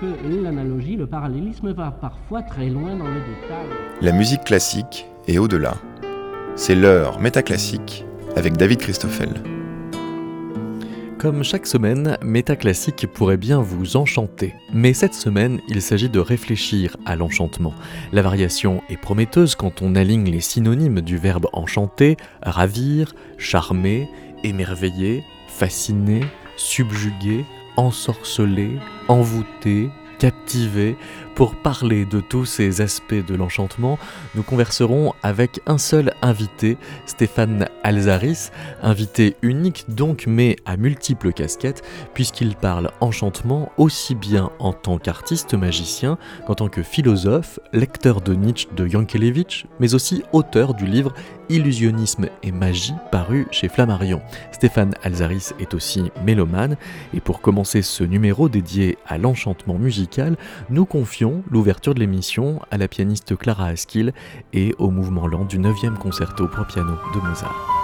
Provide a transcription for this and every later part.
que l'analogie, le parallélisme va parfois très loin dans le détail. La musique classique est au-delà. C'est l'heure métaclassique avec David Christoffel. Comme chaque semaine, Métaclassique pourrait bien vous enchanter. Mais cette semaine, il s'agit de réfléchir à l'enchantement. La variation est prometteuse quand on aligne les synonymes du verbe enchanter, ravir, charmer, émerveiller, fasciner, subjuguer, ensorceler, envoûter, captiver. Pour parler de tous ces aspects de l'enchantement, nous converserons avec un seul invité, Stéphane Alzaris, invité unique donc mais à multiples casquettes, puisqu'il parle enchantement aussi bien en tant qu'artiste magicien qu'en tant que philosophe, lecteur de Nietzsche de Yankelevitch, mais aussi auteur du livre Illusionnisme et magie paru chez Flammarion. Stéphane Alzaris est aussi mélomane, et pour commencer ce numéro dédié à l'enchantement musical, nous confions l'ouverture de l'émission à la pianiste Clara Askill et au mouvement lent du 9e concerto pour piano de Mozart.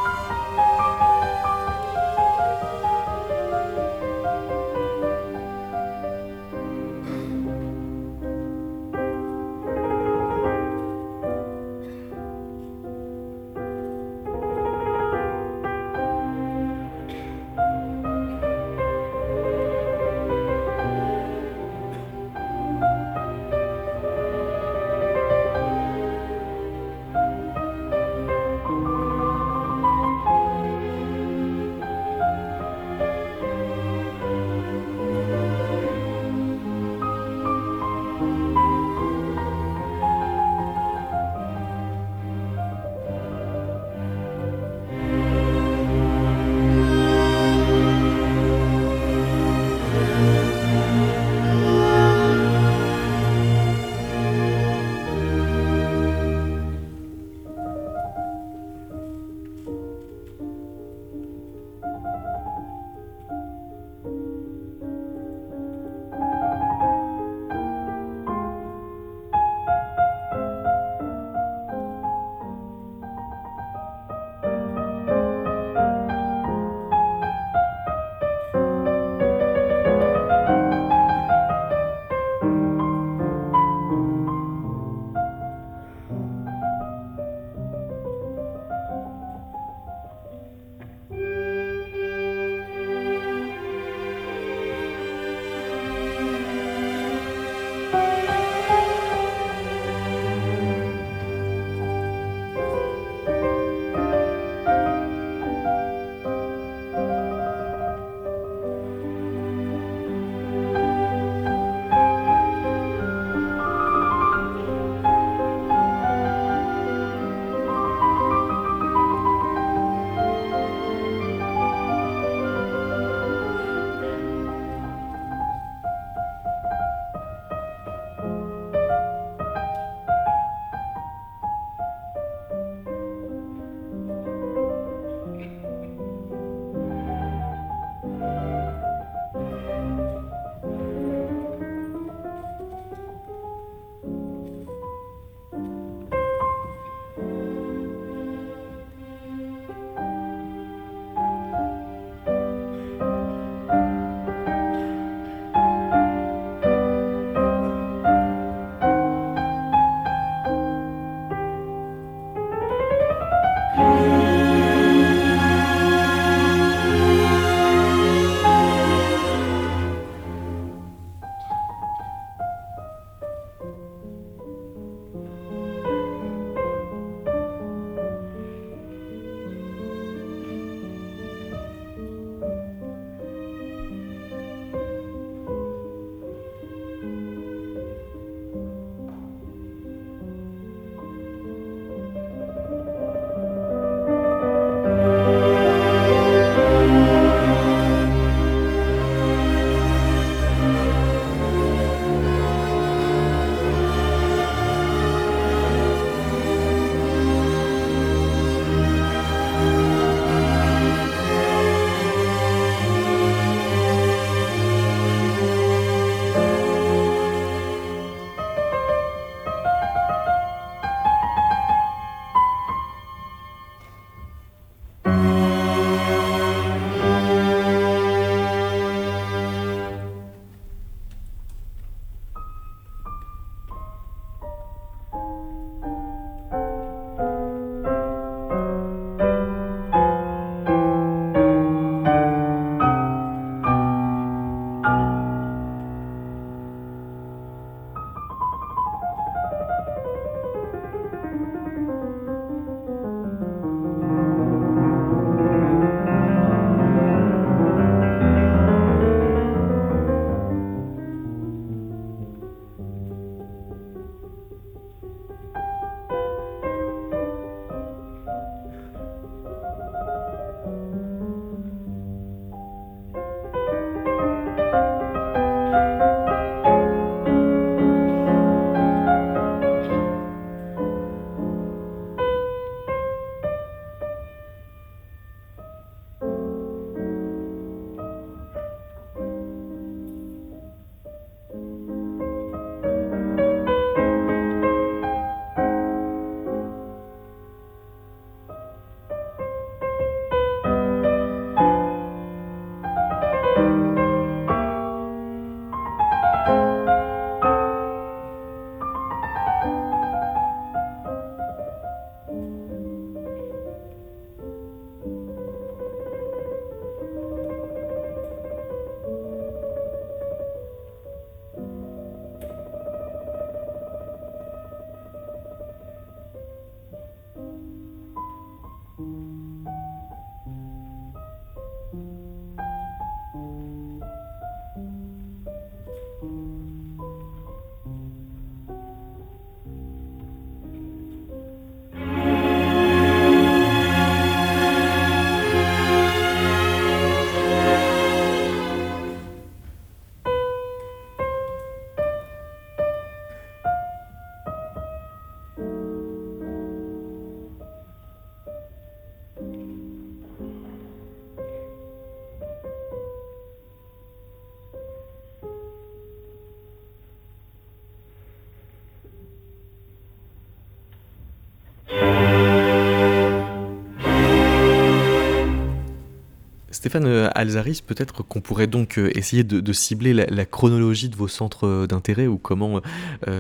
Stéphane Alzaris, peut-être qu'on pourrait donc essayer de, cibler la, chronologie de vos centres d'intérêt ou comment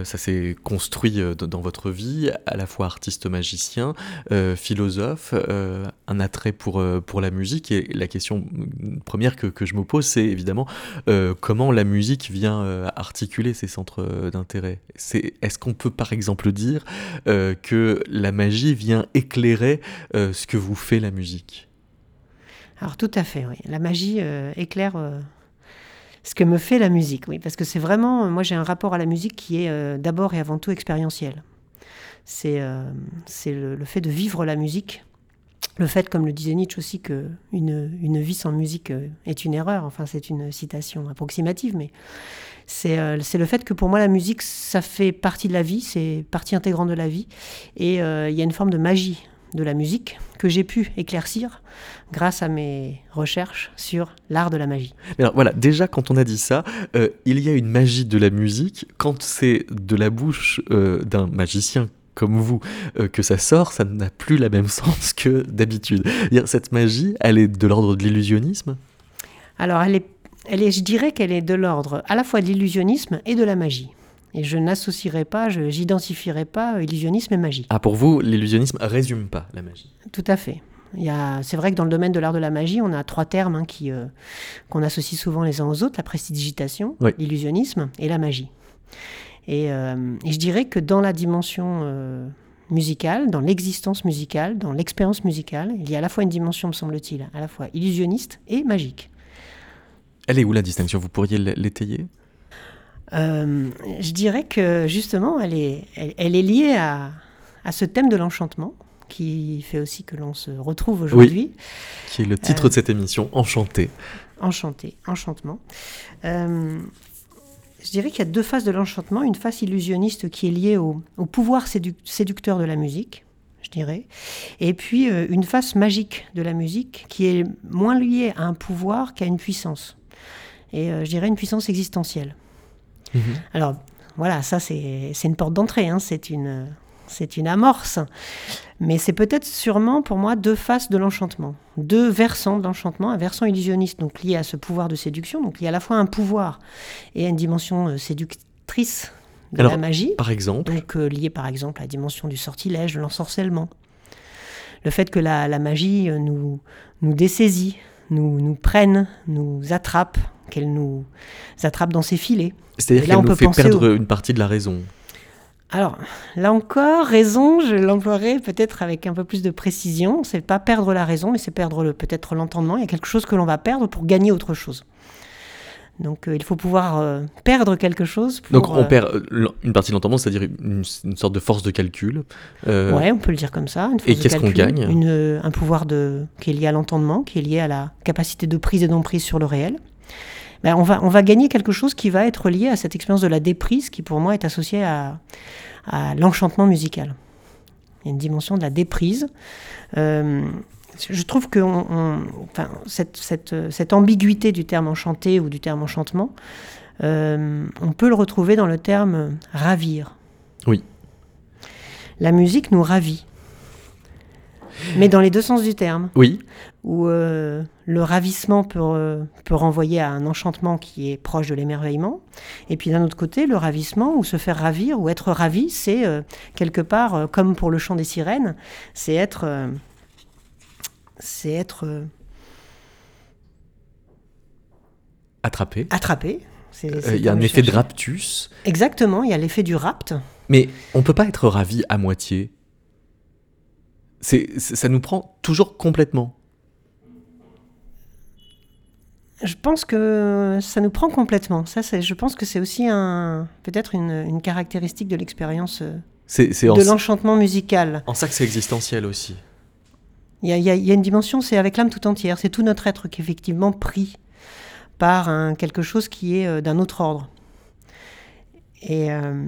ça s'est construit dans votre vie, à la fois artiste magicien, philosophe, un attrait pour, la musique. Et la question première que, que je me pose, c'est évidemment comment la musique vient articuler ces centres d'intérêt? Est-ce qu'on peut par exemple dire que la magie vient éclairer ce que vous fait la musique? Alors tout à fait, oui. La magie euh, éclaire euh, ce que me fait la musique, oui. Parce que c'est vraiment, moi j'ai un rapport à la musique qui est euh, d'abord et avant tout expérientiel. C'est c'est le, fait de vivre la musique. Le fait, comme le disait Nietzsche aussi, que une, une vie sans musique est une erreur. Enfin, c'est une citation approximative, mais c'est le fait que pour moi la musique, ça fait partie de la vie, c'est partie intégrante de la vie. Et il y a une forme de magie de la musique que j'ai pu éclaircir grâce à mes recherches sur l'art de la magie. Alors voilà, déjà quand on a dit ça, euh, il y a une magie de la musique. Quand c'est de la bouche euh, d'un magicien comme vous euh, que ça sort, ça n'a plus la même sens que d'habitude. Cette magie, elle est de l'ordre de l'illusionnisme? Alors elle est, elle est, je dirais qu'elle est de l'ordre à la fois de l'illusionnisme et de la magie. Et je n'associerai pas, je n'identifierai pas illusionnisme et magie. Ah, pour vous, l'illusionnisme résume pas la magie Tout à fait. C'est vrai que dans le domaine de l'art de la magie, on a trois termes hein, qui, euh, qu'on associe souvent les uns aux autres, la prestidigitation, l'illusionnisme et la magie. Euh, et, je dirais que dans la dimension euh, musicale, dans l'existence musicale, dans l'expérience musicale, il y a à la fois une dimension, me semble-t-il, à la fois illusionniste et magique. Elle est où la distinction? Vous pourriez l'étayer? Euh, je dirais que justement, elle est, elle, est liée à, à, ce thème de l'enchantement qui fait aussi que l'on se retrouve aujourd'hui. qui est le titre de cette émission, Enchanté. Enchanté, enchantement. Euh, je dirais qu'il y a deux phases de l'enchantement. Une phase illusionniste qui est liée au, au pouvoir séducteur de la musique, je dirais. Et puis euh, une face magique de la musique qui est moins liée à un pouvoir qu'à une puissance. Et je dirais une puissance existentielle. Mhm. Alors voilà, ça c'est une porte d'entrée, hein. c'est une, une amorce. Mais c'est peut-être sûrement pour moi deux faces de l'enchantement, deux versants de l'enchantement, un versant illusionniste, donc lié à ce pouvoir de séduction, donc il y a à la fois un pouvoir et une dimension euh, séductrice de la magie. Par exemple Donc euh, lié par exemple à la dimension du sortilège, de l'ensorcellement. Le fait que la, la magie euh, nous, nous dessaisit, nous, nous prenne, nous attrape, qu'elle nous attrape dans ses filets. C'est-à-dire qu'elle nous fait perdre une partie de la raison. Alors, là encore, raison, je l'emploierai peut-être avec un peu plus de précision. C'est pas perdre la raison, mais c'est perdre peut-être l'entendement. Il y a quelque chose que l'on va perdre pour gagner autre chose. Donc, euh, il faut pouvoir euh, perdre quelque chose. Pour, Donc, on euh, perd une partie de l'entendement, c'est-à-dire une, sorte de force de calcul. Ouais, on peut le dire comme ça. et qu'est-ce qu'on gagne Un pouvoir de, qui est lié à l'entendement, qui est lié à la capacité de prise et d'emprise sur le réel. Ben, on, va, on va gagner quelque chose qui va être lié à cette expérience de la déprise qui pour moi est associée à, l'enchantement musical. Il y a une dimension de la déprise. Euh, je trouve que enfin, cette, cette, ambiguïté du terme enchanté ou du terme enchantement, euh, on peut le retrouver dans le terme ravir. Oui. La musique nous ravit. Mais dans les deux sens du terme. Oui. Où euh, le ravissement peut, euh, peut, renvoyer à un enchantement qui est proche de l'émerveillement. Et puis d'un autre côté, le ravissement, ou se faire ravir, ou être ravi, c'est euh, quelque part, comme pour le chant des sirènes, c'est être. c'est être. attrapé. Attrapé. Il y a un effet de raptus. Exactement, il y a l'effet du rapt. Mais on peut pas être ravi à moitié c'est, ça nous prend toujours complètement. Je pense que ça nous prend complètement. Ça, je pense que c'est aussi un, peut-être une, caractéristique de l'expérience euh, de l'enchantement musical. En ça que c'est existentiel aussi. Il y, a, une dimension, c'est avec l'âme tout entière. C'est tout notre être qui est effectivement pris par un, quelque chose qui est euh, d'un autre ordre. Et, euh,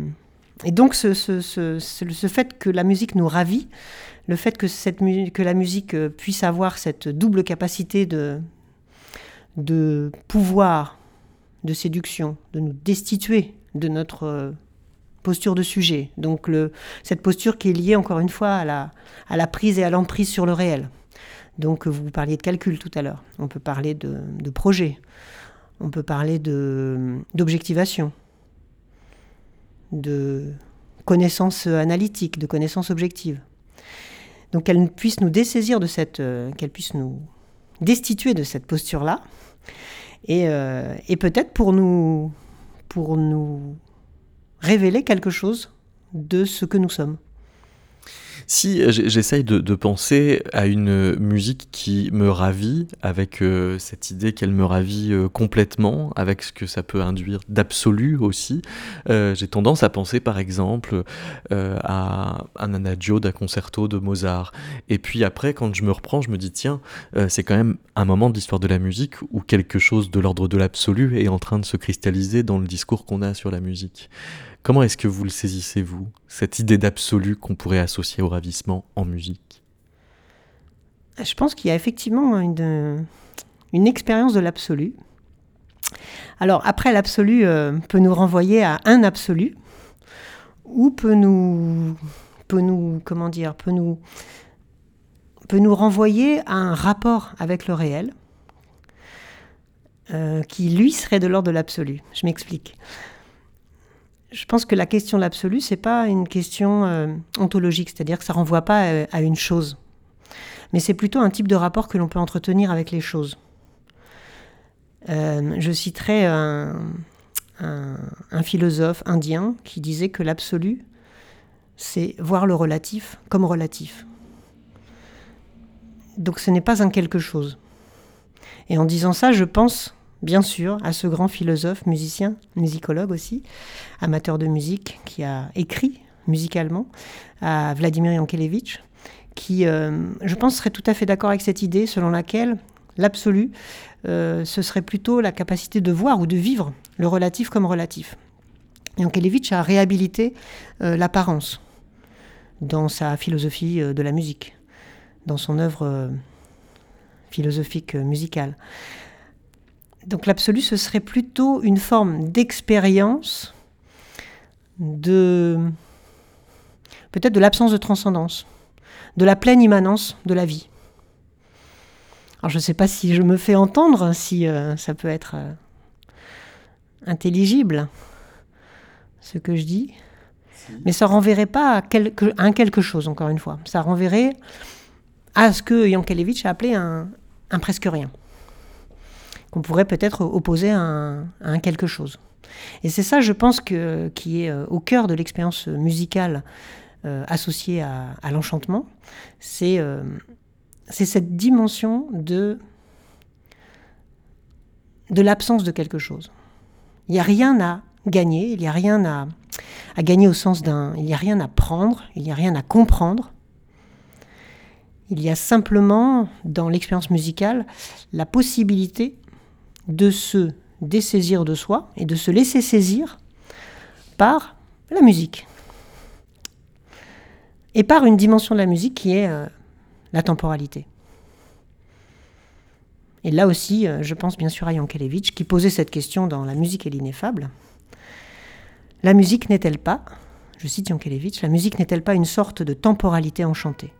et donc, ce, ce, ce, ce, fait que la musique nous ravit, le fait que, la musique euh, puisse avoir cette double capacité de, de pouvoir, de séduction, de nous destituer de notre euh, posture de sujet. Donc cette posture qui est liée encore une fois à la, prise et à l'emprise sur le réel. Donc vous parliez de calcul tout à l'heure. On peut parler de, de projet. On peut parler d'objectivation, de connaissances analytiques, de connaissances objectives. Donc qu'elle puisse nous dessaisir de cette, euh, qu'elle puisse nous destituer de cette posture-là, et, euh, et peut-être pour nous révéler quelque chose de ce que nous sommes. Si j'essaye de, penser à une musique qui me ravit, avec euh, cette idée qu'elle me ravit euh, complètement, avec ce que ça peut induire d'absolu aussi, euh, j'ai tendance à penser par exemple à un adagio d'un concerto de Mozart. Et puis après, quand je me reprends, je me dis tiens, c'est quand même un moment de l'histoire de la musique où quelque chose de l'ordre de l'absolu est en train de se cristalliser dans le discours qu'on a sur la musique. Comment est-ce que vous le saisissez, vous, cette idée d'absolu qu'on pourrait associer au ravissement en musique? Je pense qu'il y a effectivement une, expérience de l'absolu. Alors après, l'absolu euh, peut nous renvoyer à un absolu, ou peut nous, nous, dire, peut nous, peut nous renvoyer à un rapport avec le réel, euh, qui lui serait de l'ordre de l'absolu. Je m'explique je pense que la question de l'absolu, c'est pas une question euh, ontologique, c'est-à-dire que ça renvoie pas euh, à, une chose, mais c'est plutôt un type de rapport que l'on peut entretenir avec les choses. Euh, je citerai un, philosophe indien qui disait que l'absolu, c'est voir le relatif comme relatif. Donc ce n'est pas un quelque chose. Et en disant ça, je pense bien sûr, à ce grand philosophe, musicien, musicologue aussi, amateur de musique, qui a écrit musicalement, à Vladimir Yankelevitch, qui, euh, je pense, serait tout à fait d'accord avec cette idée selon laquelle l'absolu, euh, ce serait plutôt la capacité de voir ou de vivre le relatif comme relatif. Yankelevitch a réhabilité euh, l'apparence dans sa philosophie de la musique, dans son œuvre philosophique musicale. Donc l'absolu, ce serait plutôt une forme d'expérience de peut-être de l'absence de transcendance, de la pleine immanence de la vie. Alors je ne sais pas si je me fais entendre, si euh, ça peut être euh, intelligible, ce que je dis, mais ça renverrait pas à, quelque, un quelque chose, encore une fois. Ça renverrait à ce que Yankelevitch a appelé un presque rien qu'on pourrait peut-être opposer à un, quelque chose. Et c'est ça, je pense, qui est euh, au cœur de l'expérience musicale euh, associée à, l'enchantement. Euh, c'est cette dimension de, de l'absence de quelque chose. Il n'y a rien à gagner, il n'y a rien à, à gagner au sens d'un... Il n'y a rien à prendre, il n'y a rien à comprendre. Il y a simplement, dans l'expérience musicale, la possibilité de se dessaisir de soi et de se laisser saisir par la musique. Et par une dimension de la musique qui est euh, la temporalité. Et là aussi, euh, je pense bien sûr à Yankelevitch qui posait cette question dans La musique et l'ineffable. La musique n'est-elle pas, je cite Yankelevitch, la musique n'est-elle pas une sorte de temporalité enchantée?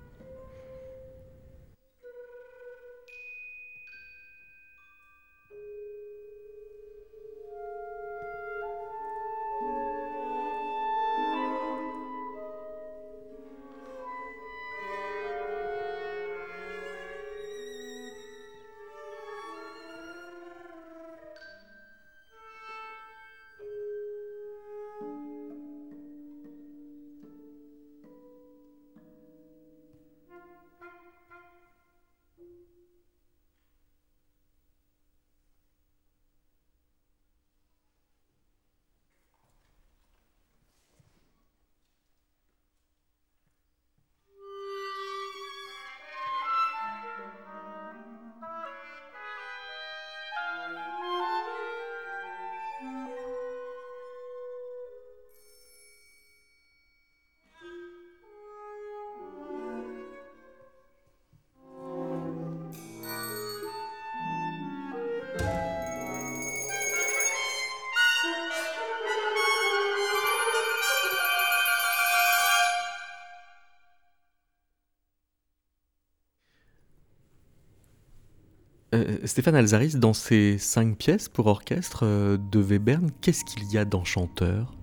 Stéphane Alzaris, dans ces cinq pièces pour orchestre de Webern, qu'est-ce qu'il y a d'enchanteur?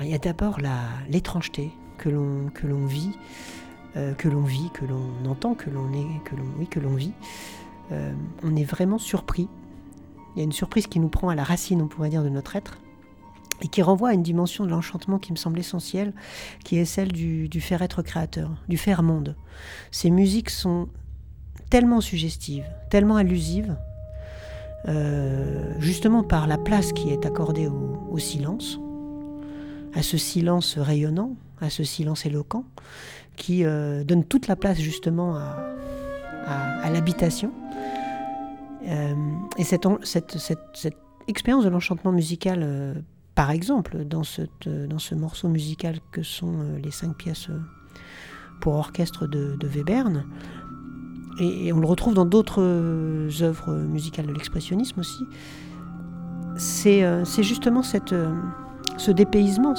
Il y a d'abord l'étrangeté que l'on vit, que l'on vit, que l'on entend, que l'on est, que l'on oui, que l'on vit. on est vraiment surpris. Il y a une surprise qui nous prend à la racine, on pourrait dire, de notre être et qui renvoie à une dimension de l'enchantement qui me semble essentielle, qui est celle du, faire être créateur, du faire monde. Ces musiques sont tellement suggestives, tellement allusives, euh, justement par la place qui est accordée au, silence, à ce silence rayonnant, à ce silence éloquent, qui euh, donne toute la place justement à, l'habitation. Euh, et cette, expérience de l'enchantement musical par exemple, dans, ce morceau musical que sont les cinq pièces pour orchestre de, Webern, et, on le retrouve dans d'autres euh, œuvres musicales de l'expressionnisme aussi, c'est justement cette, ce dépaysement,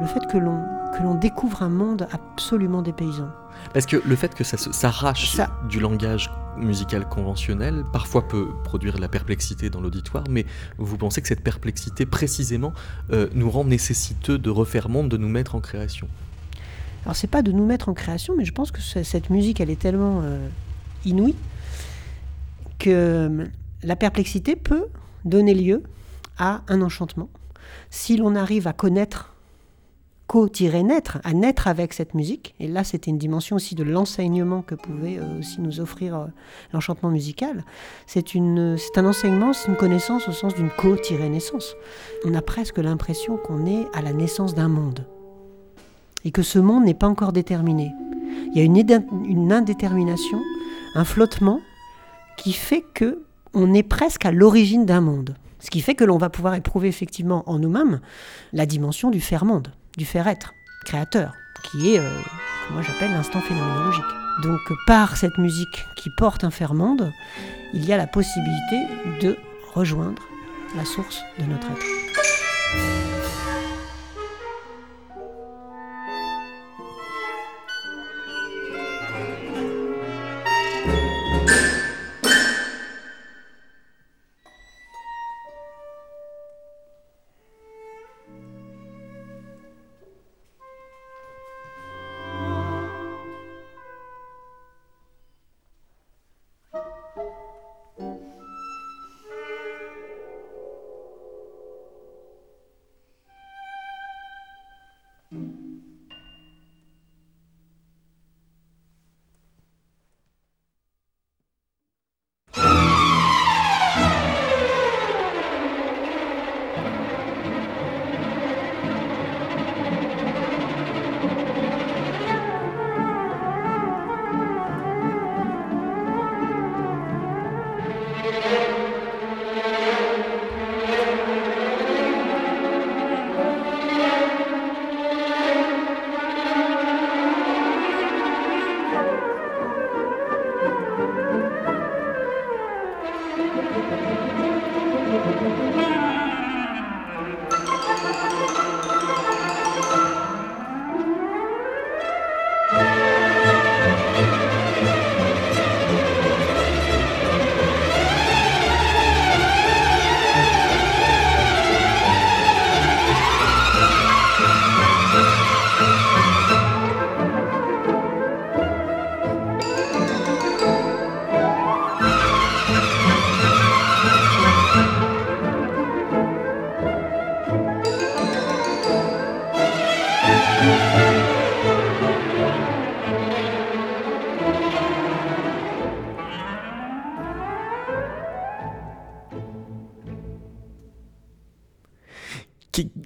le fait que l'on découvre un monde absolument dépaysant. Parce que le fait que ça s'arrache du langage musical conventionnel parfois peut produire de la perplexité dans l'auditoire, mais vous pensez que cette perplexité précisément euh, nous rend nécessiteux de refaire monde, de nous mettre en création? Alors c'est pas de nous mettre en création, mais je pense que cette musique elle est tellement euh, inouïe que la perplexité peut donner lieu à un enchantement si l'on arrive à connaître co-naître, à naître avec cette musique. Et là, c'était une dimension aussi de l'enseignement que pouvait euh, aussi nous offrir euh, l'enchantement musical. C'est un enseignement, c'est une connaissance au sens d'une co-naissance. On a presque l'impression qu'on est à la naissance d'un monde. Et que ce monde n'est pas encore déterminé. Il y a une, une indétermination, un flottement qui fait que on est presque à l'origine d'un monde. Ce qui fait que l'on va pouvoir éprouver effectivement en nous-mêmes la dimension du faire-monde du faire-être créateur, qui est, euh, que moi j'appelle l'instant phénoménologique. Donc par cette musique qui porte un faire-monde, il y a la possibilité de rejoindre la source de notre être.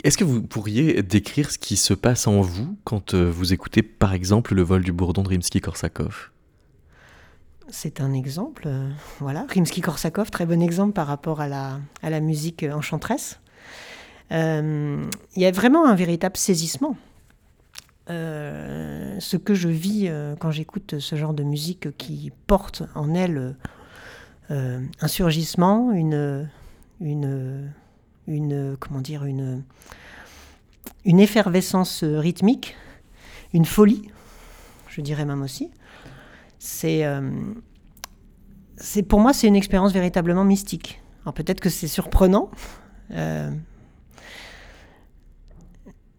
Est-ce que vous pourriez décrire ce qui se passe en vous quand euh, vous écoutez par exemple le vol du bourdon de Rimsky-Korsakov? C'est un exemple, euh, voilà. Rimsky-Korsakov, très bon exemple par rapport à la, musique enchanteresse. Euh, il y a vraiment un véritable saisissement. ce que je vis quand j'écoute ce genre de musique qui porte en elle un surgissement, une, une, une, comment dire, une, effervescence rythmique, une folie, je dirais même aussi. C'est, euh, c'est pour moi, c'est une expérience véritablement mystique. Alors peut-être que c'est surprenant, euh,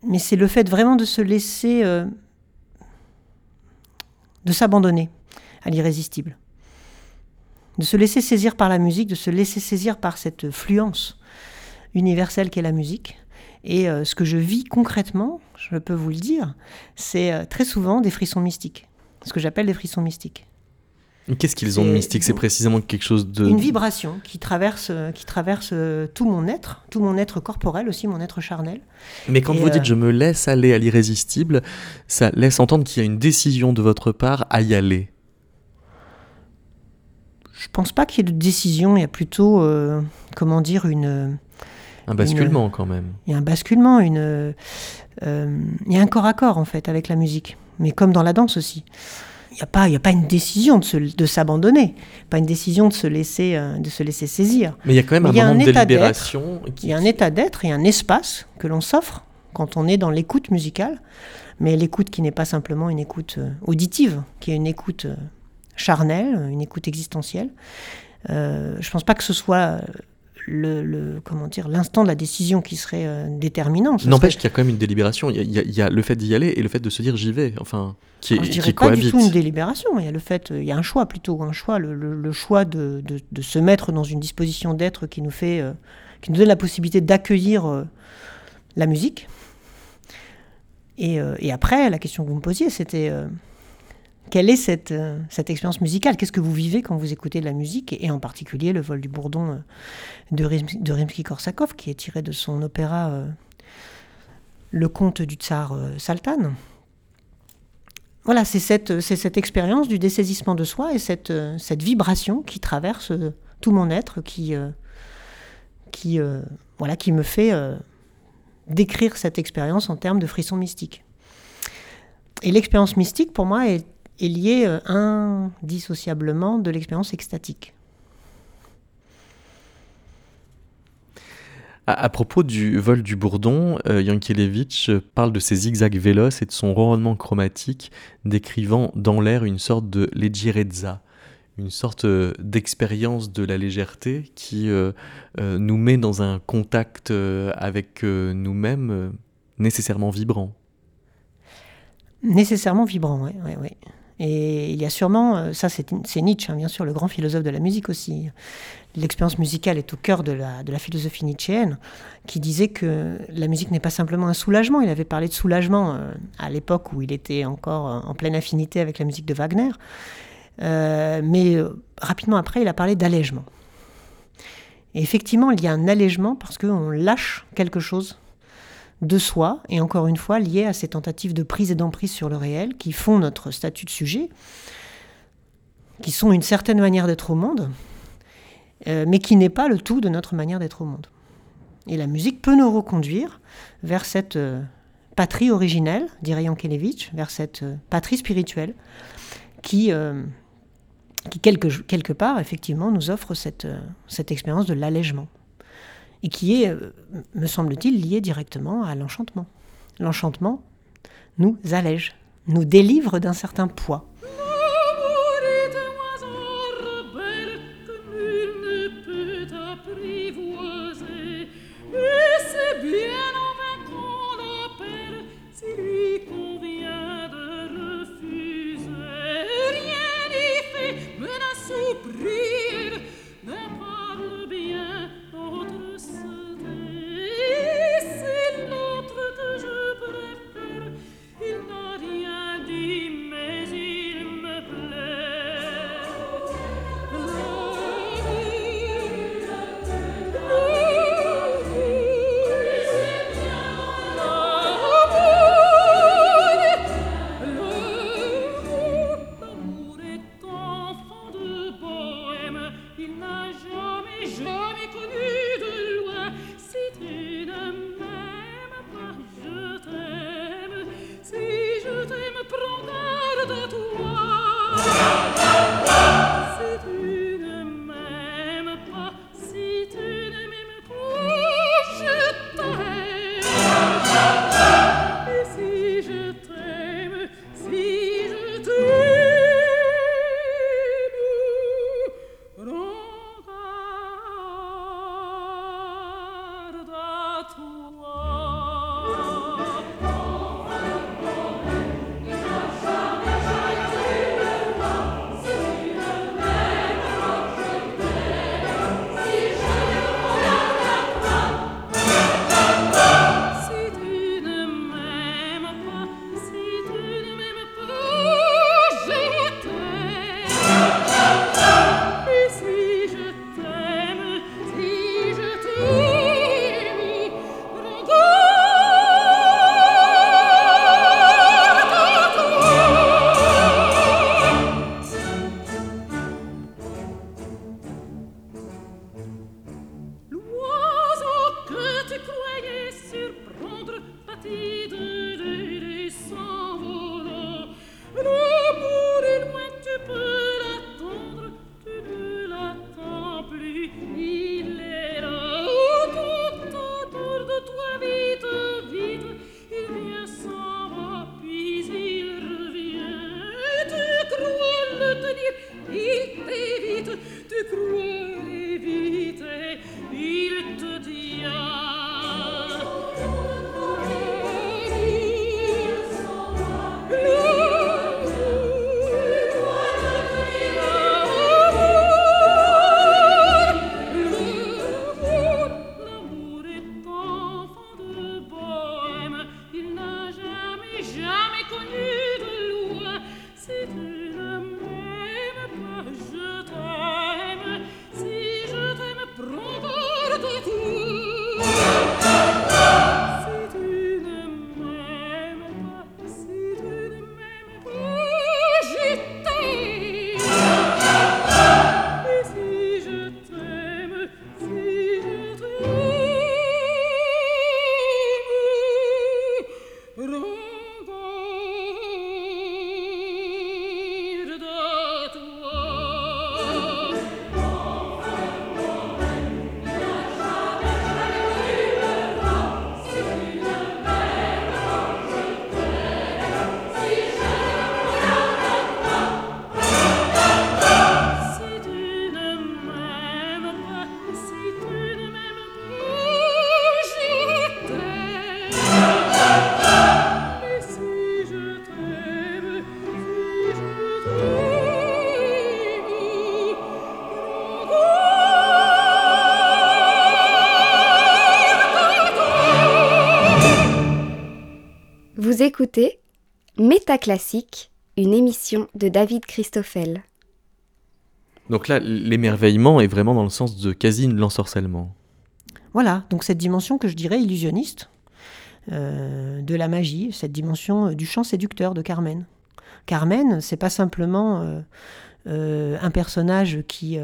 mais c'est le fait vraiment de se laisser, euh, de s'abandonner à l'irrésistible, de se laisser saisir par la musique, de se laisser saisir par cette fluence universelle qu'est la musique. Et euh, ce que je vis concrètement, je peux vous le dire, c'est très souvent des frissons mystiques, ce que j'appelle des frissons mystiques. Qu'est-ce qu'ils ont de mystique? C'est précisément quelque chose de... Une vibration qui traverse, qui traverse euh, tout mon être, tout mon être corporel aussi, mon être charnel. Mais quand vous dites euh, je me laisse aller à l'irrésistible, ça laisse entendre qu'il y a une décision de votre part à y aller. Je pense pas qu'il y ait de décision, il y a plutôt, euh, comment dire, une... Un basculement quand même. Il y a un basculement, une... il y a un corps à corps en fait avec la musique, mais comme dans la danse aussi il n'y a, pas, a pas une décision de s'abandonner, pas une décision de se laisser, euh, de se laisser saisir. Mais il y a quand même un moment de délibération. Il y a un état d'être et un espace que l'on s'offre quand on est dans l'écoute musicale, mais l'écoute qui n'est pas simplement une écoute euh, auditive, qui est une écoute euh, charnelle, une écoute existentielle. je ne pense pas que ce soit le, comment dire l'instant de la décision qui serait euh, déterminant. N'empêche qu'il y a quand même une délibération. Il y, a, le fait d'y aller et le fait de se dire j'y vais. Enfin, qui, je dirais pas du tout une délibération. Il y a le fait, il y a un choix plutôt, un choix, le, choix de, de, se mettre dans une disposition d'être qui nous fait, euh, qui nous donne la possibilité d'accueillir euh, la musique. Et, et, après, la question que vous me posiez, c'était quelle est cette, euh, cette expérience musicale? Qu'est-ce que vous vivez quand vous écoutez de la musique et, en particulier le vol du bourdon euh, de, Rimsky-Korsakov, qui est tiré de son opéra euh, Le conte du tsar Saltan? Voilà, c'est cette, cette expérience du dessaisissement de soi et cette, vibration qui traverse tout mon être, qui, qui, voilà, qui me fait décrire cette expérience en termes de frisson mystique. Et l'expérience mystique, pour moi, est est lié euh, indissociablement de l'expérience extatique. À, propos du vol du bourdon, euh, Yankelevitch parle de ses zigzags véloces et de son ronronnement chromatique, décrivant dans l'air une sorte de leggerezza, une sorte euh, d'expérience de la légèreté qui nous met dans un contact avec nous-mêmes nécessairement vibrant. Nécessairement vibrant, oui. Ouais, ouais. Et il y a sûrement, euh, ça c'est Nietzsche, hein, bien sûr, le grand philosophe de la musique aussi. L'expérience musicale est au cœur de la, de la philosophie nietzschéenne, qui disait que la musique n'est pas simplement un soulagement. Il avait parlé de soulagement euh, à l'époque où il était encore en pleine affinité avec la musique de Wagner. Euh, mais rapidement après, il a parlé d'allègement. Et effectivement, il y a un allègement parce qu'on lâche quelque chose de soi, et encore une fois lié à ces tentatives de prise et d'emprise sur le réel qui font notre statut de sujet, qui sont une certaine manière d'être au monde, euh, mais qui n'est pas le tout de notre manière d'être au monde. Et la musique peut nous reconduire vers cette euh, patrie originelle, dirait Yankelevitch, vers cette euh, patrie spirituelle, qui, qui quelque, quelque, part, effectivement, nous offre cette, cette expérience de l'allègement et qui est, euh, me semble-t-il, lié directement à l'enchantement. L'enchantement nous allège, nous délivre d'un certain poids. Vous écoutez Métaclassique, une émission de David Christoffel. Donc là, l'émerveillement est vraiment dans le sens de quasi l'ensorcellement. Voilà, donc cette dimension que je dirais illusionniste euh, de la magie, cette dimension euh, du chant séducteur de Carmen. Carmen, c'est pas simplement euh, un personnage qui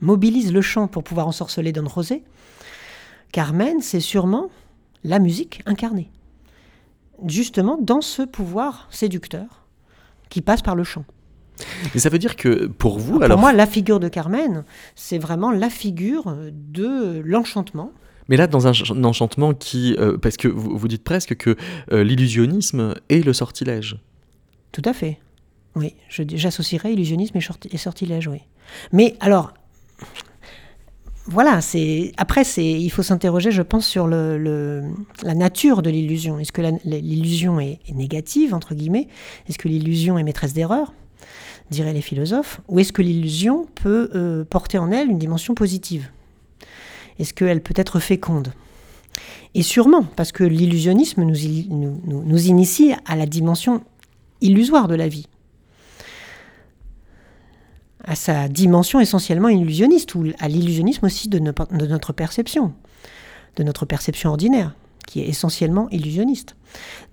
mobilise le chant pour pouvoir ensorceler Don Rosé. Carmen, c'est sûrement la musique incarnée. Justement dans ce pouvoir séducteur qui passe par le chant. Et ça veut dire que pour vous, alors... Pour moi, la figure de Carmen, c'est vraiment la figure de l'enchantement. Mais là, dans un, enchantement qui... Euh, parce que vous, vous, dites presque que euh, l'illusionnisme est le sortilège. Tout à fait. Oui, j'associerais illusionnisme et, sortilège, oui. Mais alors, voilà, c'est après c'est il faut s'interroger, je pense, sur le, la nature de l'illusion. Est-ce que l'illusion est, négative entre guillemets? Est-ce que l'illusion est maîtresse d'erreur? Diraient les philosophes, ou est-ce que l'illusion peut euh, porter en elle une dimension positive? Est-ce qu'elle peut être féconde? Et sûrement, parce que l'illusionnisme nous, initie à la dimension illusoire de la vie, à sa dimension essentiellement illusionniste, ou à l'illusionnisme aussi de, de notre perception, de notre perception ordinaire qui est essentiellement illusionniste.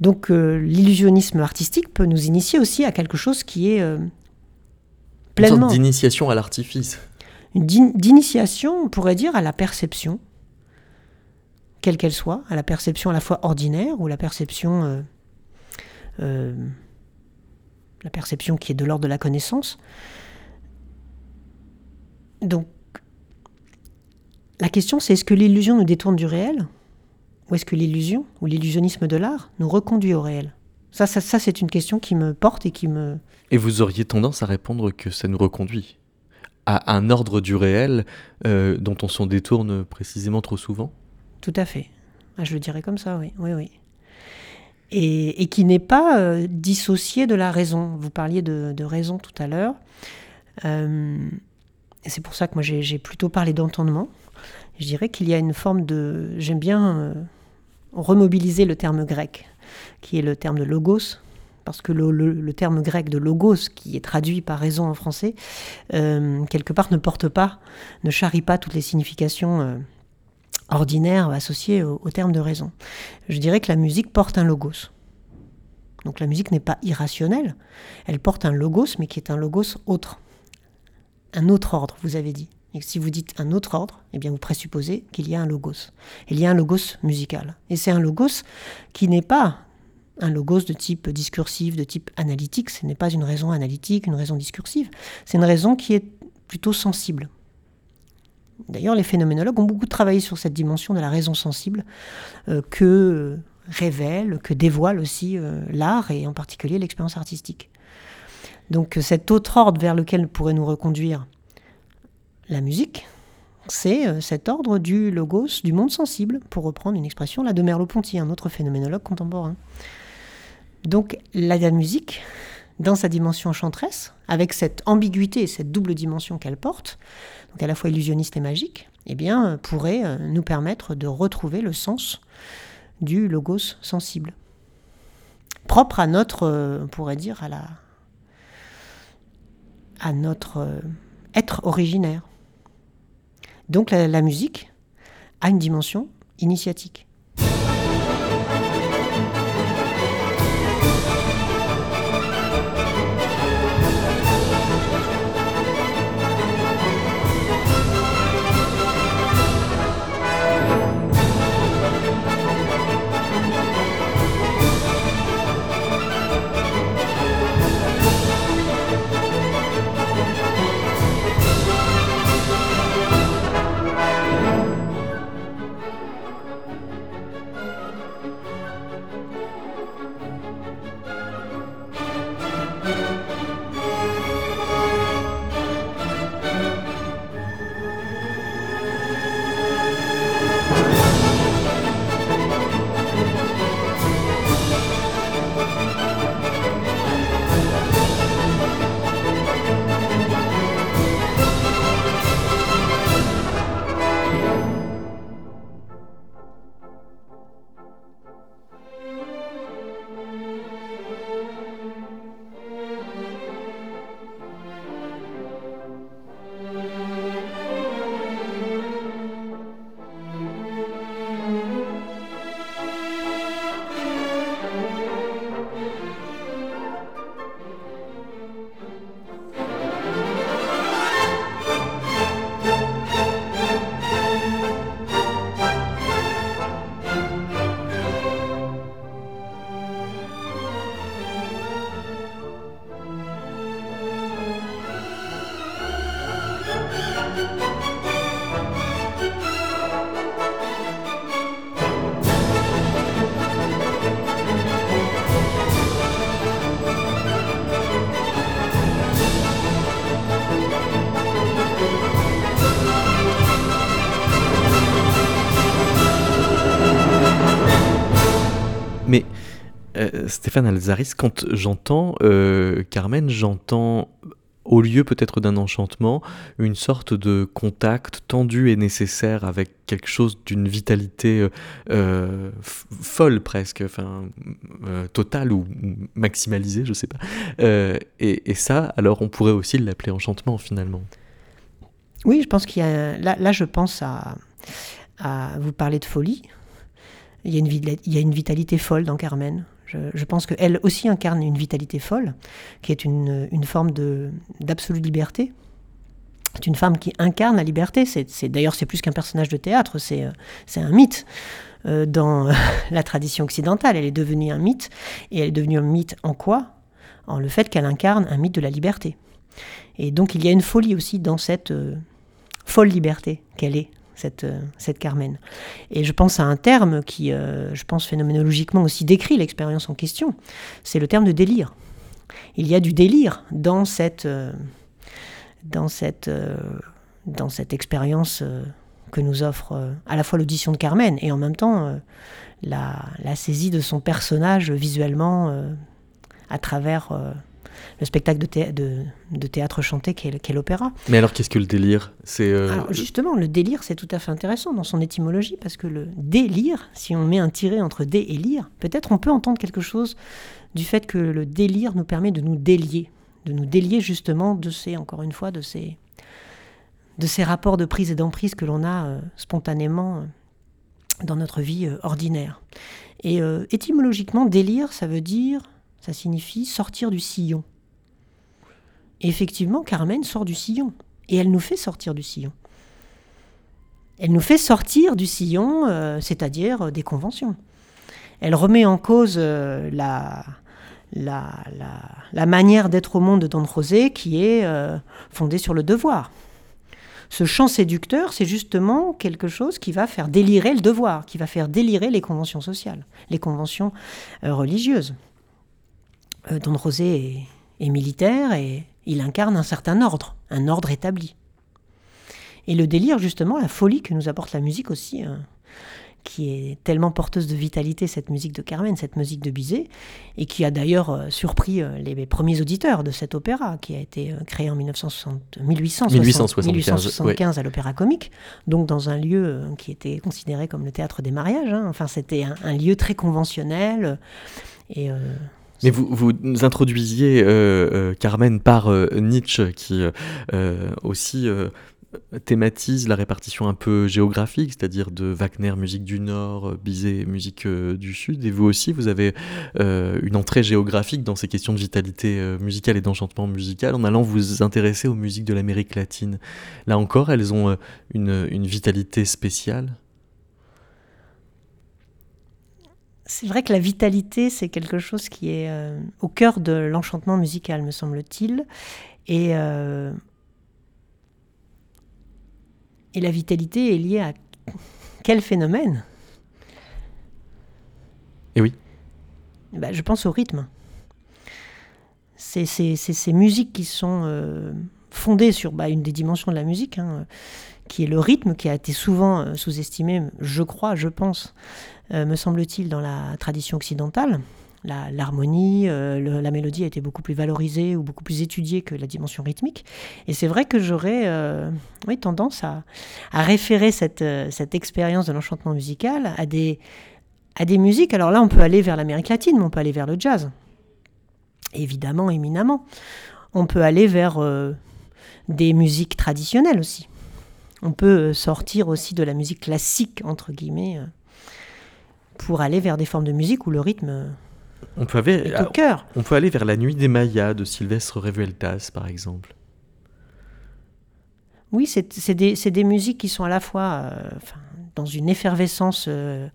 Donc euh, l'illusionnisme artistique peut nous initier aussi à quelque chose qui est euh, pleinement. Une sorte d'initiation à l'artifice. D'initiation, on pourrait dire, à la perception, quelle qu'elle soit, à la perception à la fois ordinaire ou la perception, euh, euh, la perception qui est de l'ordre de la connaissance. Donc, la question c'est est-ce que l'illusion nous détourne du réel Ou est-ce que l'illusion, ou l'illusionnisme de l'art, nous reconduit au réel? Ça, ça, ça c'est une question qui me porte et qui me, et vous auriez tendance à répondre que ça nous reconduit à un ordre du réel euh, dont on s'en détourne précisément trop souvent? Tout à fait. Ah, je le dirais comme ça, oui. oui, oui. Et, qui n'est pas euh, dissocié de la raison. Vous parliez de, raison tout à l'heure. Euh, c'est pour ça que moi j'ai plutôt parlé d'entendement. Je dirais qu'il y a une forme de... J'aime bien remobiliser le terme grec, qui est le terme de logos, parce que le, terme grec de logos, qui est traduit par raison en français, euh, quelque part ne porte pas, ne charrie pas toutes les significations euh, ordinaires associées au, terme de raison. Je dirais que la musique porte un logos. Donc la musique n'est pas irrationnelle, elle porte un logos, mais qui est un logos autre. Un autre ordre, vous avez dit. Et si vous dites un autre ordre, eh bien vous présupposez qu'il y a un logos. Il y a un logos musical. Et c'est un logos qui n'est pas un logos de type discursif, de type analytique, ce n'est pas une raison analytique, une raison discursive, c'est une raison qui est plutôt sensible. D'ailleurs, les phénoménologues ont beaucoup travaillé sur cette dimension de la raison sensible euh, que révèle, que dévoile aussi euh, l'art et en particulier l'expérience artistique. Donc cet autre ordre vers lequel pourrait nous reconduire la musique, c'est euh, cet ordre du logos, du monde sensible, pour reprendre une expression là, de Merleau-Ponty, un autre phénoménologue contemporain. Donc la, musique, dans sa dimension enchanteresse, avec cette ambiguïté et cette double dimension qu'elle porte, donc à la fois illusionniste et magique, eh bien, euh, pourrait euh, nous permettre de retrouver le sens du logos sensible. Propre à notre, euh, on pourrait dire, à, la, à notre être originaire. Donc la musique a une dimension initiatique. Stéphane Alzaris, quand j'entends Carmen, j'entends au lieu peut-être d'un enchantement, une sorte de contact tendu et nécessaire avec quelque chose d'une vitalité euh, euh, folle presque, enfin euh, totale ou maximalisée, je sais pas. Et, ça, alors on pourrait aussi l'appeler enchantement finalement. Oui, je pense qu'il y a là, je pense à, vous parler de folie. Il y a une vitalité folle dans Carmen. Je, pense qu'elle aussi incarne une vitalité folle, qui est une, forme d'absolue liberté. C'est une femme qui incarne la liberté. D'ailleurs, c'est plus qu'un personnage de théâtre, c'est un mythe. Euh, dans la tradition occidentale, elle est devenue un mythe. Et elle est devenue un mythe en quoi? En le fait qu'elle incarne un mythe de la liberté. Et donc, il y a une folie aussi dans cette euh, folle liberté qu'elle est cette, euh, cette Carmen. Et je pense à un terme qui, euh, je pense phénoménologiquement aussi décrit l'expérience en question, c'est le terme de délire. Il y a du délire dans cette, euh, dans cette, dans cette expérience que nous offre à la fois l'audition de Carmen et en même temps la, la, saisie de son personnage visuellement à travers le spectacle de, de, théâtre chanté qu'est l'opéra. Mais alors qu'est-ce que le délire? C'est euh, justement, le délire, c'est tout à fait intéressant dans son étymologie, parce que le délire, si on met un tiré entre dé et lire, peut-être on peut entendre quelque chose du fait que le délire nous permet de nous délier, de nous délier justement de ces, encore une fois, de ces, de ces rapports de prise et d'emprise que l'on a euh, spontanément euh, dans notre vie ordinaire. Et étymologiquement, délire, ça veut dire, ça signifie sortir du sillon effectivement, Carmen sort du sillon. Et elle nous fait sortir du sillon. Elle nous fait sortir du sillon, euh, c'est-à-dire euh, des conventions. Elle remet en cause euh, la, la, la, manière d'être au monde de Don José qui est fondée sur le devoir. Ce chant séducteur, c'est justement quelque chose qui va faire délirer le devoir, qui va faire délirer les conventions sociales, les conventions religieuses. Don José est, est militaire et il incarne un certain ordre, un ordre établi. Et le délire, justement, la folie que nous apporte la musique aussi, hein, qui est tellement porteuse de vitalité, cette musique de Carmen, cette musique de Bizet, et qui a d'ailleurs euh, surpris euh, les, premiers auditeurs de cet opéra, qui a été euh, créé en 1875, 1875 à l'Opéra Comique, donc dans un lieu qui était considéré comme le théâtre des mariages. Hein. Enfin, c'était un, lieu très conventionnel. Et mais vous, vous introduisiez euh, euh, Carmen par euh, Nietzsche, qui aussi thématise la répartition un peu géographique, c'est-à-dire de Wagner, musique du Nord, Bizet, musique du Sud. Et vous aussi, vous avez une entrée géographique dans ces questions de vitalité musicale et d'enchantement musical en allant vous intéresser aux musiques de l'Amérique latine. Là encore, elles ont une, une vitalité spéciale c'est vrai que la vitalité, c'est quelque chose qui est euh, au cœur de l'enchantement musical, me semble-t-il. Et, euh, et la vitalité est liée à quel phénomène? Et eh oui. Bah, je pense au rythme. C'est ces musiques qui sont euh, fondées sur bah, une des dimensions de la musique, hein, qui est le rythme, qui a été souvent sous-estimé, je crois, je pense, euh, me semble-t-il, dans la tradition occidentale. L'harmonie, euh, la mélodie a été beaucoup plus valorisée ou beaucoup plus étudiée que la dimension rythmique. Et c'est vrai que j'aurais euh, tendance à, référer cette, cette expérience de l'enchantement musical à des, à des musiques. Alors là, on peut aller vers l'Amérique latine, mais on peut aller vers le jazz. Évidemment, éminemment. On peut aller vers des musiques traditionnelles aussi. On peut sortir aussi de la musique classique, entre guillemets pour aller vers des formes de musique où le rythme on peut aller, est au cœur. On peut aller vers la nuit des Mayas de Sylvestre Revueltas, par exemple. Oui, c'est des, des, musiques qui sont à la fois euh, dans une effervescence euh,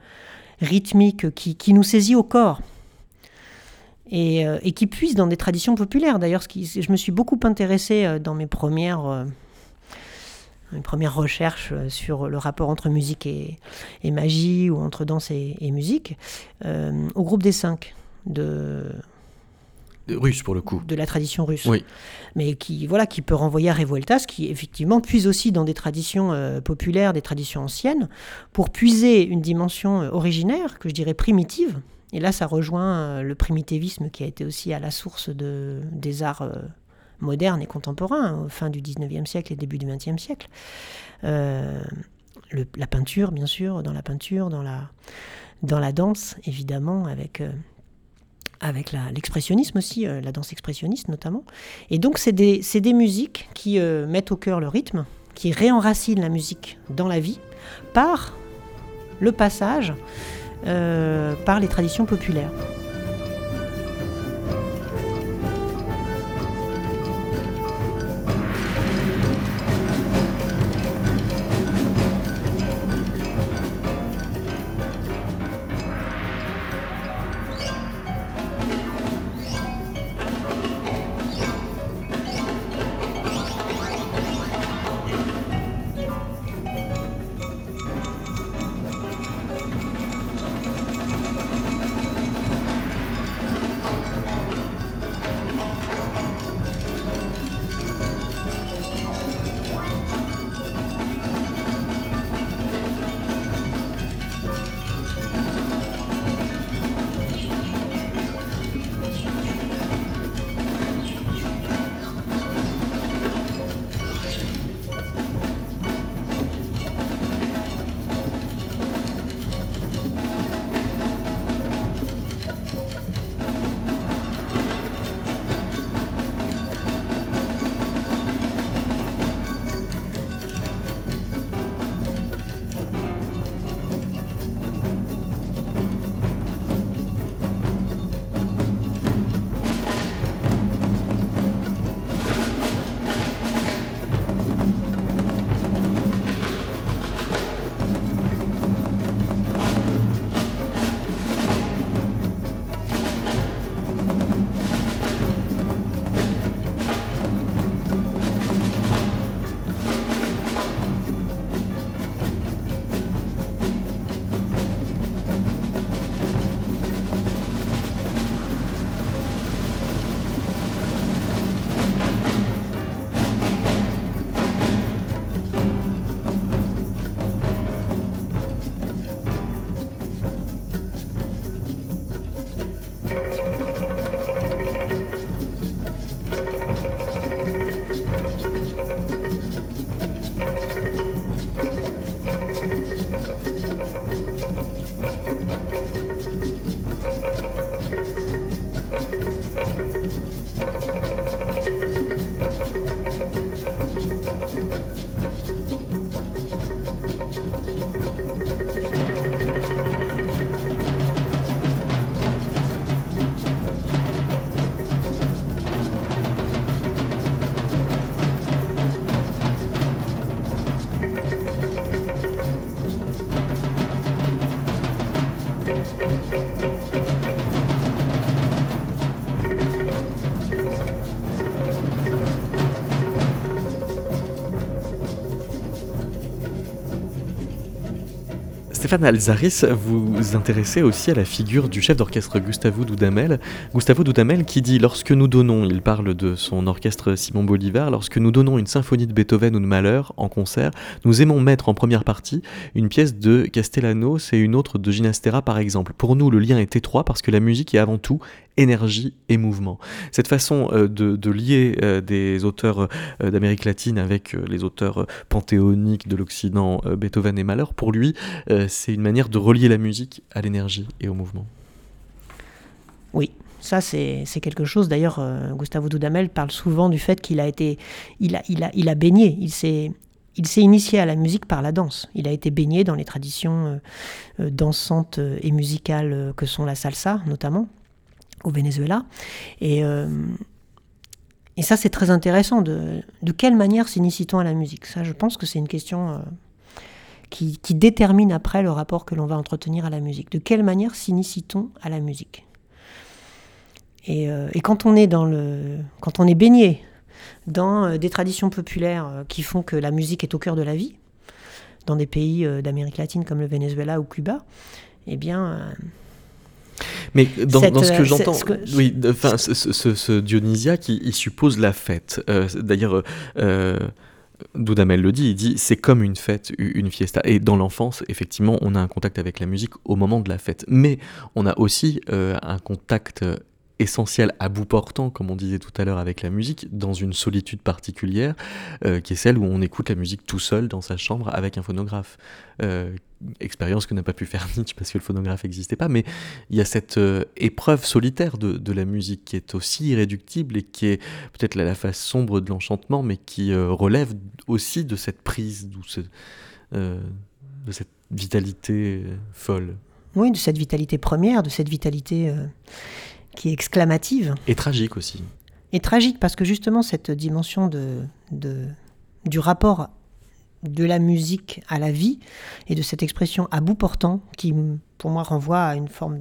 rythmique qui, qui, nous saisit au corps. Et, euh, et, qui puise dans des traditions populaires. D'ailleurs, je me suis beaucoup intéressée dans mes premières une première recherche euh, sur le rapport entre musique et, magie ou entre danse et, musique, euh, au groupe des cinq de russe pour le coup. De la tradition russe. Oui. Mais qui, voilà, qui peut renvoyer à Revueltas, qui effectivement puise aussi dans des traditions euh, populaires, des traditions anciennes, pour puiser une dimension originaire, que je dirais primitive, Et là, ça rejoint le primitivisme qui a été aussi à la source de, des arts modernes et contemporains, au fin du 19e siècle et début du 20e siècle. la peinture, bien sûr, dans la peinture, dans la, dans la danse, évidemment, avec avec l'expressionnisme aussi, euh, la danse expressionniste notamment. Et donc c'est des, des, musiques qui euh, mettent au cœur le rythme, qui réenracinent la musique dans la vie par le passage euh, par les traditions populaires. Stéphane Alzaris, vous intéressez aussi à la figure du chef d'orchestre Gustavo Dudamel. Gustavo Dudamel qui dit Lorsque nous donnons, il parle de son orchestre Simon Bolivar, lorsque nous donnons une symphonie de Beethoven ou de Mahler en concert, nous aimons mettre en première partie une pièce de Castellanos et une autre de Ginastera par exemple. Pour nous, le lien est étroit parce que la musique est avant tout énergie et mouvement. Cette façon euh, de, lier euh, des auteurs euh, d'Amérique latine avec les auteurs panthéoniques de l'Occident, Beethoven et Mahler, pour lui, c'est une manière de relier la musique à l'énergie et au mouvement. Oui, ça, c'est quelque chose. D'ailleurs, Gustavo Dudamel parle souvent du fait qu'il a été, il a, il a, il a baigné. Il s'est, il s'est initié à la musique par la danse. Il a été baigné dans les traditions dansantes et musicales que sont la salsa, notamment au Venezuela. Et, euh, et ça, c'est très intéressant. De, de quelle manière s'initie-t-on à la musique Ça, je pense que c'est une question euh, qui, qui, détermine après le rapport que l'on va entretenir à la musique. De quelle manière s'initie-t-on à la musique et, euh, et, quand on est dans le, quand on est baigné dans des traditions populaires qui font que la musique est au cœur de la vie, dans des pays d'Amérique latine comme le Venezuela ou Cuba, eh bien, mais dans, ce que euh, j'entends, oui, enfin, ce, ce, Dionysia qui il suppose la fête. Euh, d'ailleurs, euh, Doudamel le dit, il dit c'est comme une fête, une fiesta. Et dans l'enfance, effectivement, on a un contact avec la musique au moment de la fête. Mais on a aussi euh, un contact essentiel à bout portant, comme on disait tout à l'heure avec la musique, dans une solitude particulière, euh, qui est celle où on écoute la musique tout seul dans sa chambre avec un phonographe. Euh, expérience que n'a pas pu faire Nietzsche parce que le phonographe n'existait pas, mais il y a cette euh, épreuve solitaire de, la musique qui est aussi irréductible et qui est peut-être la, face sombre de l'enchantement, mais qui relève aussi de cette prise, de cette vitalité folle. Oui, de cette vitalité première, de cette vitalité qui est exclamative. Et tragique aussi. Et tragique parce que justement cette dimension de, du rapport de la musique à la vie et de cette expression à bout portant qui pour moi renvoie à une forme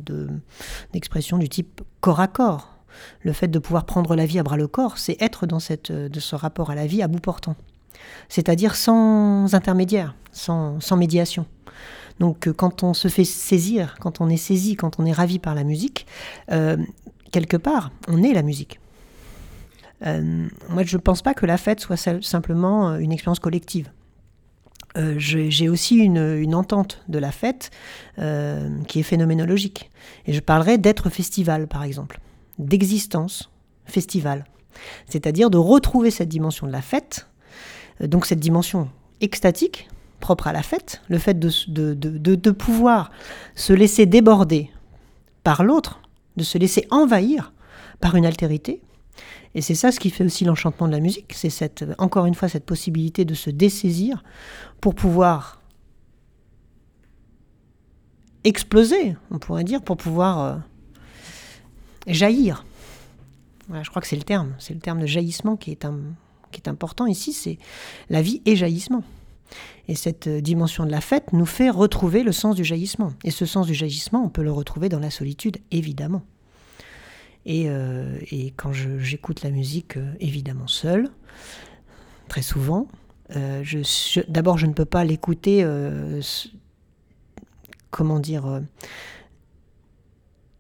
d'expression du type corps à corps. Le fait de pouvoir prendre la vie à bras le corps, c'est être dans cette, de ce rapport à la vie à bout portant. C'est-à-dire sans intermédiaire, sans, sans médiation. Donc euh, quand on se fait saisir, quand on est saisi, quand on est ravi par la musique, euh, quelque part, on est la musique. Euh, moi, je ne pense pas que la fête soit simplement une expérience collective. J'ai aussi une, entente de la fête qui est phénoménologique. Et je parlerai d'être festival, par exemple, d'existence festival. C'est-à-dire de retrouver cette dimension de la fête, donc cette dimension extatique, propre à la fête, le fait de, de, pouvoir se laisser déborder par l'autre, de se laisser envahir par une altérité. Et c'est ça ce qui fait aussi l'enchantement de la musique, c'est cette, encore une fois cette possibilité de se dessaisir pour pouvoir exploser, on pourrait dire, pour pouvoir euh, jaillir. je crois que c'est le terme, c'est le terme de jaillissement qui est, qui est important ici, c'est la vie et jaillissement. Et cette dimension de la fête nous fait retrouver le sens du jaillissement. Et ce sens du jaillissement, on peut le retrouver dans la solitude, évidemment. Et, euh, quand j'écoute la musique, euh, évidemment seule, très souvent, euh, d'abord je ne peux pas l'écouter, comment dire,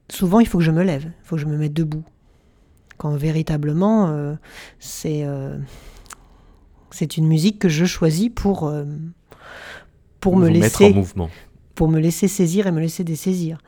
souvent il faut que je me lève, il faut que je me mette debout. Quand véritablement c'est c'est une musique que je choisis pour, euh, pour me laisser en mouvement. Pour me laisser saisir et me laisser dessaisir.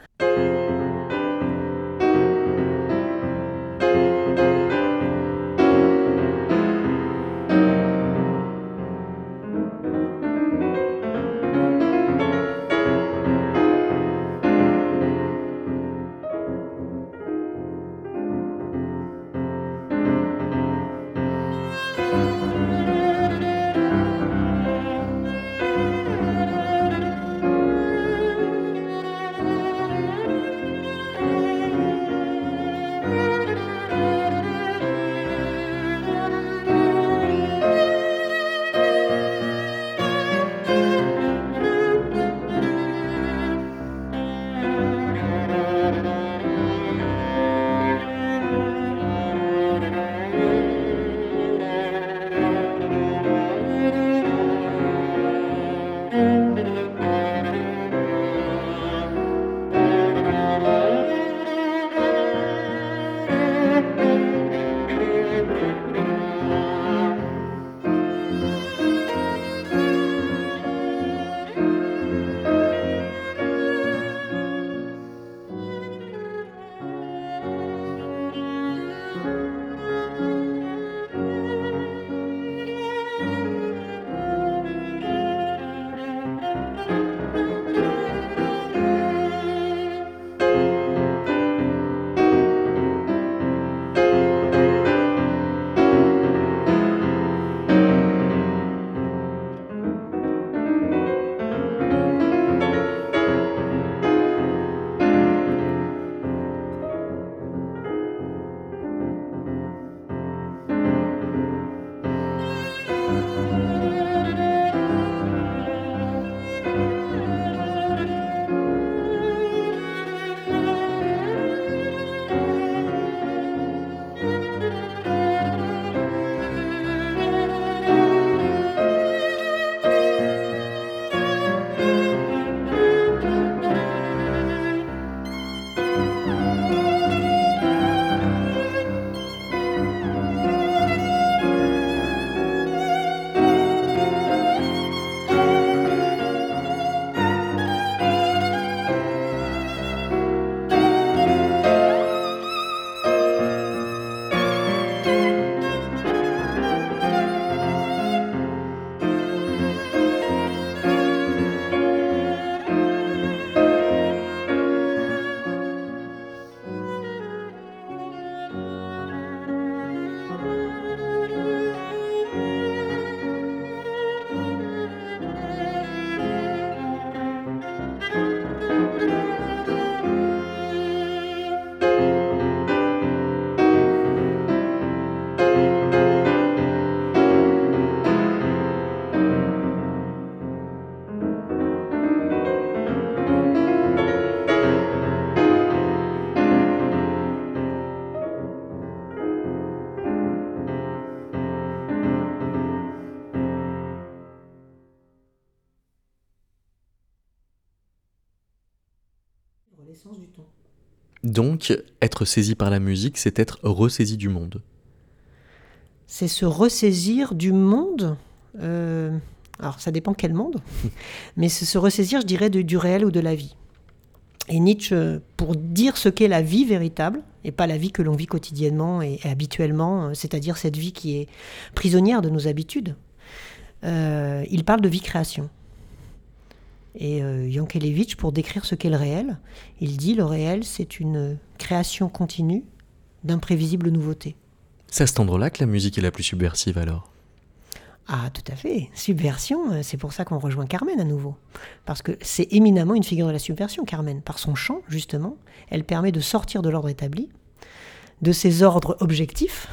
Donc, être saisi par la musique, c'est être ressaisi du monde. C'est se ressaisir du monde. euh, alors, ça dépend quel monde, mais c'est se ressaisir, je dirais, de- du réel ou de la vie. Et Nietzsche, pour dire ce qu'est la vie véritable, et pas la vie que l'on vit quotidiennement et, et habituellement, euh, c'est-à-dire cette vie qui est prisonnière de nos habitudes, euh, il parle de vie-création. Et euh, Yankelevitch, pour décrire ce qu'est le réel, il dit le réel, c'est une création continue d'imprévisibles nouveautés. C'est à cet endroit-là que la musique est la plus subversive alors? Ah, tout à fait. Subversion, euh, c'est pour ça qu'on rejoint Carmen à nouveau. Parce que c'est éminemment une figure de la subversion, Carmen. Par son chant, justement, elle permet de sortir de l'ordre établi, de ces ordres objectifs,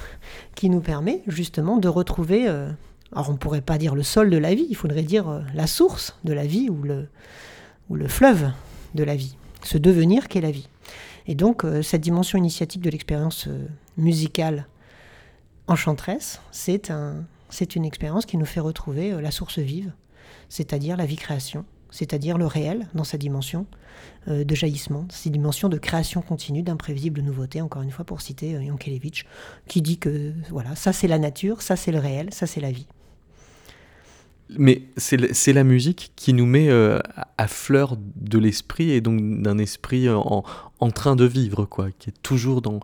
qui nous permet justement de retrouver, euh, alors on ne pourrait pas dire le sol de la vie, il faudrait dire euh, la source de la vie ou le, fleuve de la vie, ce devenir qu'est la vie. Et donc, euh, cette dimension initiatique de l'expérience euh, musicale enchanteresse, c'est un, c'est une expérience qui nous fait retrouver la source vive, c'est-à-dire la vie-création, c'est-à-dire le réel dans sa dimension de jaillissement, sa dimension de création continue d'imprévisibles nouveautés, encore une fois pour citer Yankelevitch, qui dit que voilà, ça c'est la nature, ça c'est le réel, ça c'est la vie. Mais c'est la musique qui nous met euh, à- fleur de l'esprit et donc d'un esprit euh, en, en train de vivre, quoi, qui est toujours dans.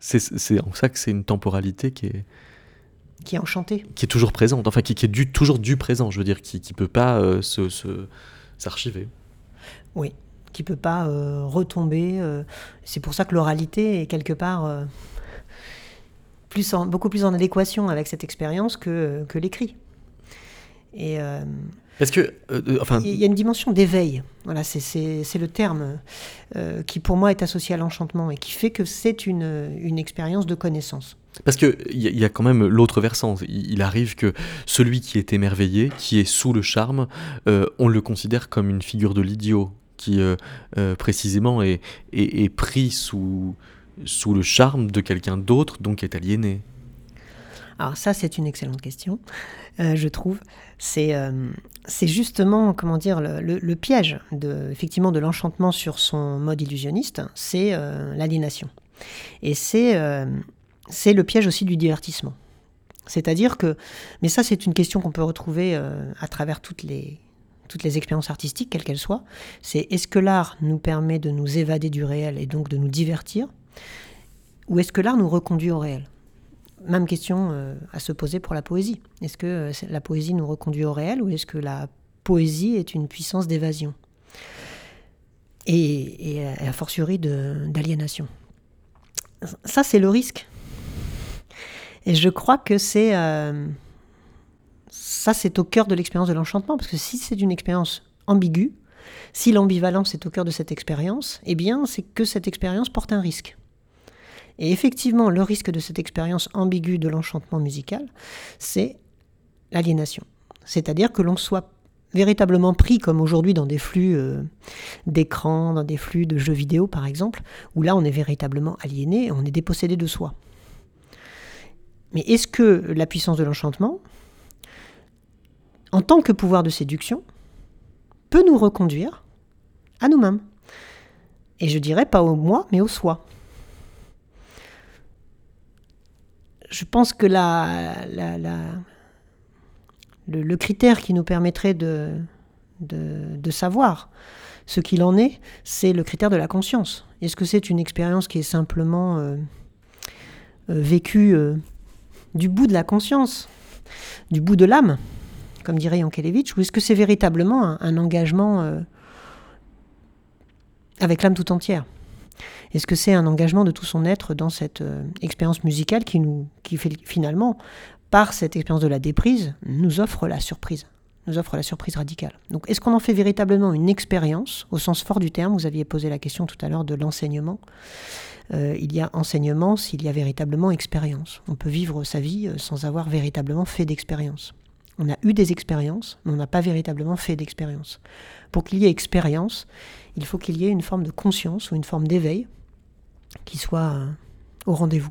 C'est en ça que c'est une temporalité qui est, Qui est enchanté. qui est toujours présente, enfin qui, qui est du, toujours du présent, je veux dire, qui ne peut pas euh, se- se- s'archiver. Oui, qui peut pas euh, retomber. c'est pour ça que l'oralité est quelque part plus en- beaucoup plus en adéquation avec cette expérience que, que l'écrit. Et euh, Parce que, euh, euh, enfin, il y a une dimension d'éveil. Voilà, c'est- le terme euh, qui pour moi est associé à l'enchantement et qui fait que c'est une, une expérience de connaissance. Parce qu'il y, a- y a quand même l'autre versant. Il, il arrive que celui qui est émerveillé, qui est sous le charme, on le considère comme une figure de l'idiot, qui précisément est, est- est pris sous, sous le charme de quelqu'un d'autre, donc est aliéné. Alors ça, c'est une excellente question, euh, je trouve. C'est euh, c'est justement, comment dire, le, piège de, effectivement, de l'enchantement sur son mode illusionniste, c'est euh, l'aliénation. Et c'est le piège aussi du divertissement. C'est-à-dire que, mais ça, c'est une question qu'on peut retrouver à travers toutes les expériences artistiques, quelles qu'elles soient. C'est est-ce que l'art nous permet de nous évader du réel et donc de nous divertir, ou est-ce que l'art nous reconduit au réel? Même question euh, à se poser pour la poésie. Est-ce que euh, la poésie nous reconduit au réel ou est-ce que la poésie est une puissance d'évasion? Et, et, a fortiori d'aliénation Ça, c'est le risque. Et je crois que euh, c'est au cœur de l'expérience de l'enchantement, parce que si c'est une expérience ambiguë, si l'ambivalence est au cœur de cette expérience, eh bien, c'est que cette expérience porte un risque. Et effectivement, le risque de cette expérience ambiguë de l'enchantement musical, c'est l'aliénation. C'est-à-dire que l'on soit véritablement pris, comme aujourd'hui dans des flux euh, d'écran, dans des flux de jeux vidéo par exemple, où là on est véritablement aliéné, on est dépossédé de soi. Mais est-ce que la puissance de l'enchantement, en tant que pouvoir de séduction, peut nous reconduire à nous-mêmes? Et je dirais pas au moi, mais au soi. Je pense que le, critère qui nous permettrait de, savoir ce qu'il en est, c'est le critère de la conscience. Est-ce que c'est une expérience qui est simplement euh, euh, vécue euh, du bout de la conscience, du bout de l'âme, comme dirait Yankelevitch, ou est-ce que c'est véritablement un, engagement avec l'âme tout entière? Est-ce que c'est un engagement de tout son être dans cette euh, expérience musicale qui nous, qui finalement, par cette expérience de la déprise, nous offre la surprise, nous offre la surprise radicale? Donc, est-ce qu'on en fait véritablement une expérience? Au sens fort du terme Vous aviez posé la question tout à l'heure de l'enseignement. Euh, il y a enseignement s'il y a véritablement expérience. On peut vivre sa vie euh, sans avoir véritablement fait d'expérience. On a eu des expériences, mais on n'a pas véritablement fait d'expérience. Pour qu'il y ait expérience, il faut qu'il y ait une forme de conscience ou une forme d'éveil qui soit euh, au rendez-vous.